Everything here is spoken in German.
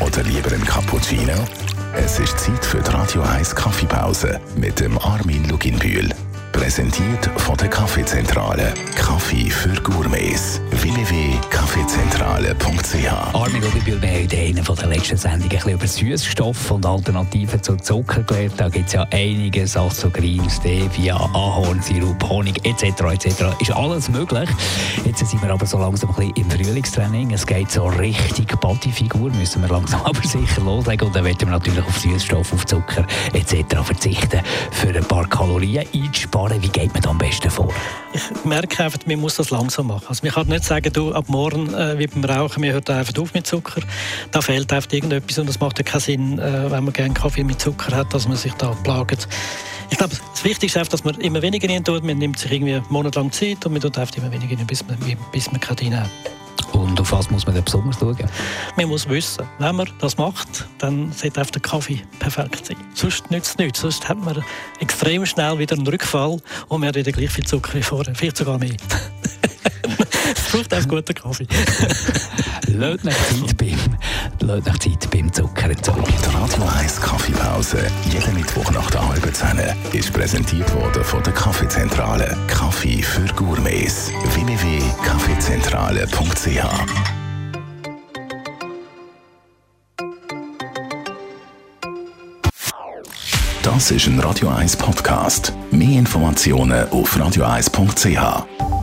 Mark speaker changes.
Speaker 1: oder lieber ein Cappuccino? Es ist Zeit für die Radio 1 Kaffeepause mit dem Armin Luginbühl. Präsentiert von der Kaffeezentrale. Kaffee für Gourmets. www.kaffeezentrale.ch
Speaker 2: Armin Luginbühl, wir haben in einer der letzten Sendungen ein über Süßstoff und Alternativen zu Zucker gelernt. Da gibt es ja einiges, Asogrin, Stevia, Ahornsirup, Honig etc. etc. Ist alles möglich. Jetzt sind wir aber so langsam ein bisschen im Frühlingstraining. Es geht so richtig Bodyfigur, müssen wir langsam aber sicher loslegen. Und dann werden wir natürlich auf Süßstoff, auf Zucker etc. verzichten, für ein paar Kalorien einzusparen sparen? Wie geht man da am besten vor?
Speaker 3: Ich merke einfach, man muss das langsam machen. Also man kann nicht sagen, du, ab morgen äh, wie beim Rauchen, wir hören einfach auf mit Zucker. Da fehlt einfach irgendetwas und das macht ja keinen Sinn, äh, wenn man gerne Kaffee mit Zucker hat, dass man sich da plagt. Ich glaube, das Wichtigste ist, dass man immer weniger rein tut. Man nimmt sich irgendwie monatelang Zeit und man tut einfach immer weniger rein, bis man, bis man keine hat.
Speaker 2: Und auf was muss man denn besonders schauen?
Speaker 3: Man muss wissen, wenn man das macht, dann sollte auf der Kaffee perfekt sein. Sonst nützt es nichts. Sonst hat man extrem schnell wieder einen Rückfall und man hat wieder gleich viel Zucker wie vorher. Vielleicht sogar mehr. braucht auch guten Kaffee.
Speaker 2: Lass nach Zeit beim, lass nach Zeit beim Zuckerentzug.
Speaker 1: Die Radio 1 Kaffeepause, jeden Mittwoch nach der halben Zehn, ist präsentiert worden von der Kaffeezentrale. Kaffee für Gourmets. www.kaffeezentrale.ch Das ist ein Radio 1 Podcast. Mehr Informationen auf radio1.ch.